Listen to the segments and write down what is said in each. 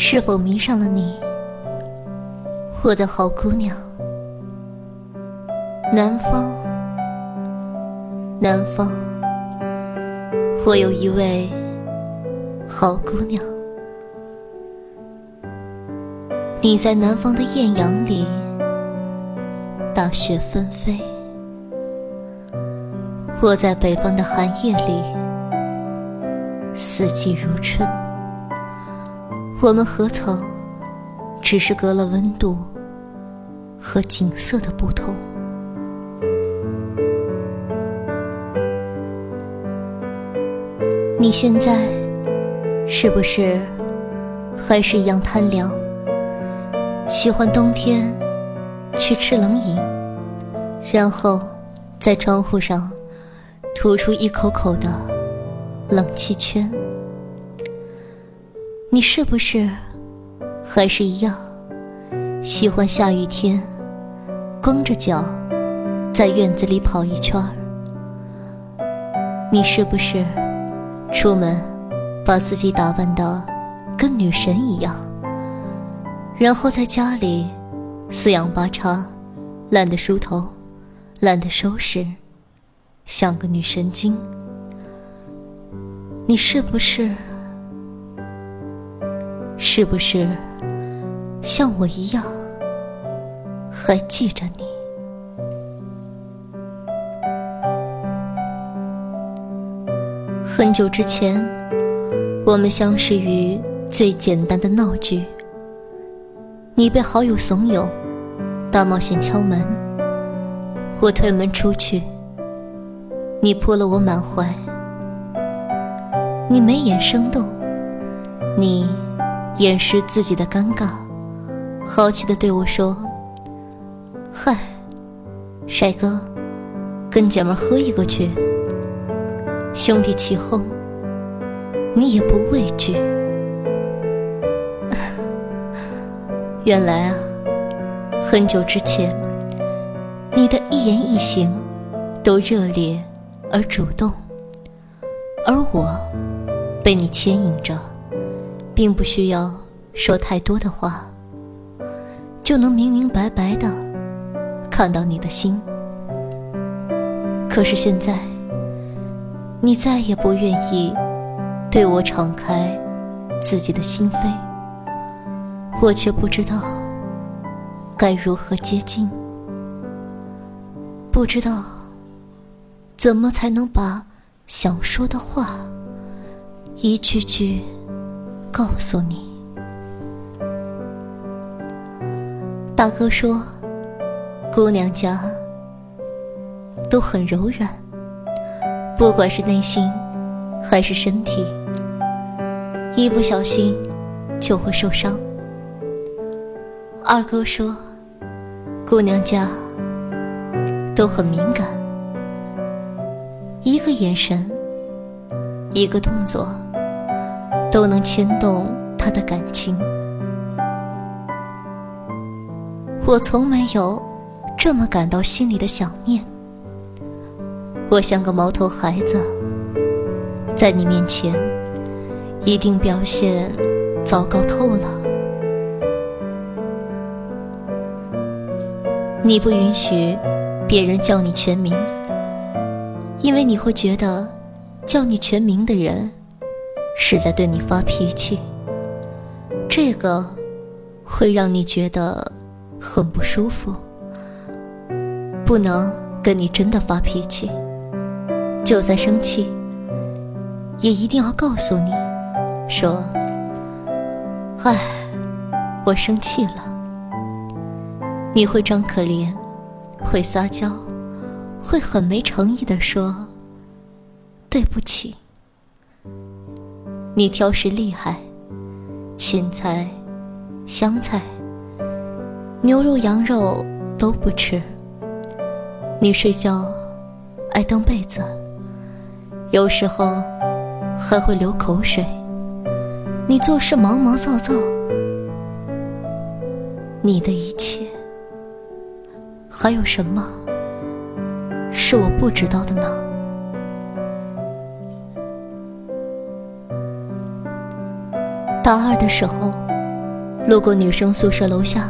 是否迷上了你，我的好姑娘？南方，南方，我有一位好姑娘。你在南方的艳阳里，大雪纷飞；我在北方的寒夜里，四季如春。我们何曾只是隔了温度和景色的不同？你现在是不是还是一样贪凉？喜欢冬天去吃冷饮，然后在窗户上吐出一口口的冷气圈？你是不是还是一样喜欢下雨天光着脚在院子里跑一圈儿？你是不是出门把自己打扮的跟女神一样，然后在家里四仰八叉，懒得梳头，懒得收拾，像个女神经？你是不是？是不是像我一样还记着你？很久之前，我们相识于最简单的闹剧。你被好友怂恿，大冒险敲门，我推门出去，你扑了我满怀，你眉眼生动，你。掩饰自己的尴尬，好奇的对我说：“嗨，帅哥，跟姐们喝一个去。”兄弟起哄，你也不畏惧。原来啊，很久之前，你的一言一行都热烈而主动，而我被你牵引着。并不需要说太多的话，就能明明白白的看到你的心。可是现在，你再也不愿意对我敞开自己的心扉，我却不知道该如何接近，不知道怎么才能把想说的话一句句。告诉你，大哥说，姑娘家都很柔软，不管是内心还是身体，一不小心就会受伤。二哥说，姑娘家都很敏感，一个眼神，一个动作。都能牵动他的感情。我从没有这么感到心里的想念。我像个毛头孩子，在你面前一定表现糟糕透了。你不允许别人叫你全名，因为你会觉得叫你全名的人。是在对你发脾气，这个会让你觉得很不舒服。不能跟你真的发脾气，就算生气，也一定要告诉你，说：“唉，我生气了。”你会装可怜，会撒娇，会很没诚意的说：“对不起。”你挑食厉害，芹菜、香菜、牛肉、羊肉都不吃。你睡觉爱蹬被子，有时候还会流口水。你做事毛毛躁躁，你的一切还有什么是我不知道的呢？大二的时候，路过女生宿舍楼下，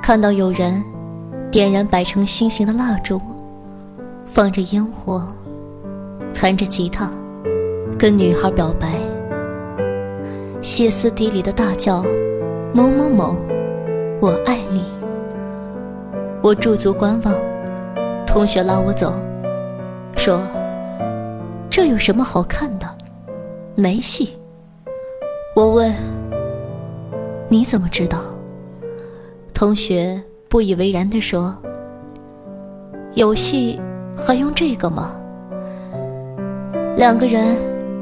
看到有人点燃摆成心形的蜡烛，放着烟火，弹着吉他，跟女孩表白，歇斯底里的大叫：“某某某，我爱你！”我驻足观望，同学拉我走，说：“这有什么好看的？没戏。”我问。你怎么知道？同学不以为然地说：“有戏还用这个吗？两个人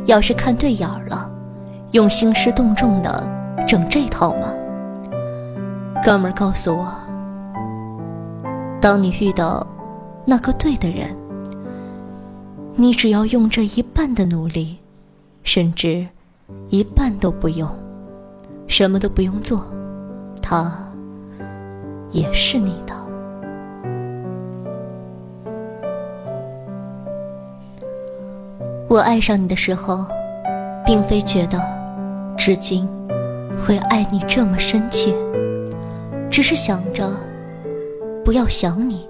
要是看对眼了，用兴师动众的整这套吗？”哥们儿告诉我：“当你遇到那个对的人，你只要用这一半的努力，甚至一半都不用。”什么都不用做，他也是你的。我爱上你的时候，并非觉得至今会爱你这么深切，只是想着不要想你，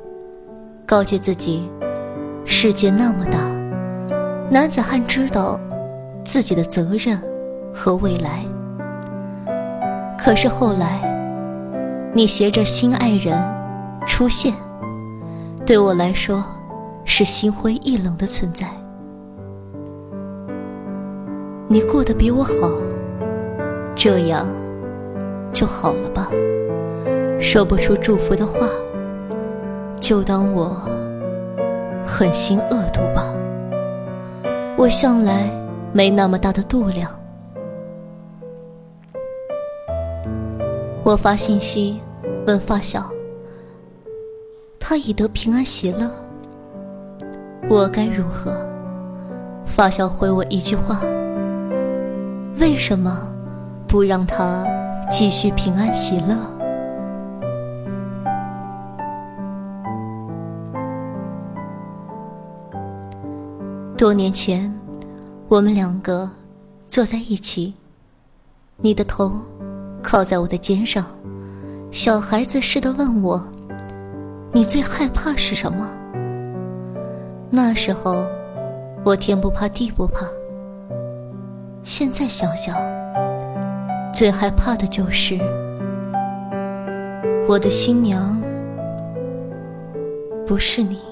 告诫自己，世界那么大，男子汉知道自己的责任和未来。可是后来，你携着新爱人出现，对我来说是心灰意冷的存在。你过得比我好，这样就好了吧？说不出祝福的话，就当我狠心恶毒吧。我向来没那么大的度量。我发信息问发小，他已得平安喜乐，我该如何？发小回我一句话：为什么不让他继续平安喜乐？多年前，我们两个坐在一起，你的头。靠在我的肩上，小孩子似的问我：“你最害怕是什么？”那时候，我天不怕地不怕。现在想想，最害怕的就是我的新娘不是你。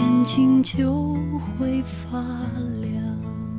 眼睛就会发亮。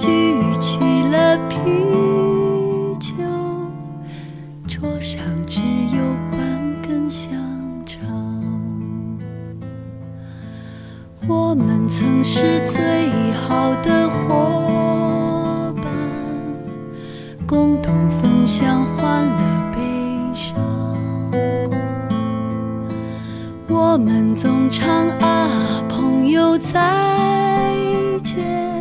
举起了啤酒，桌上只有半根香肠。我们曾是最好的伙伴，共同分享欢乐悲伤。我们总唱啊，朋友再见，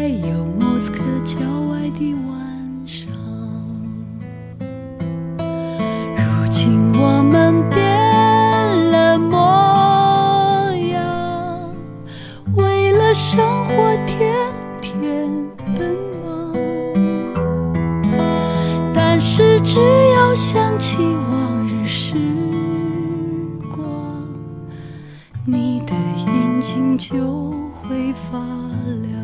还有莫斯科郊外的晚上。如今我们变了模样，为了生活天天奔忙。但是只要想起往日时光，你的眼睛就会发亮。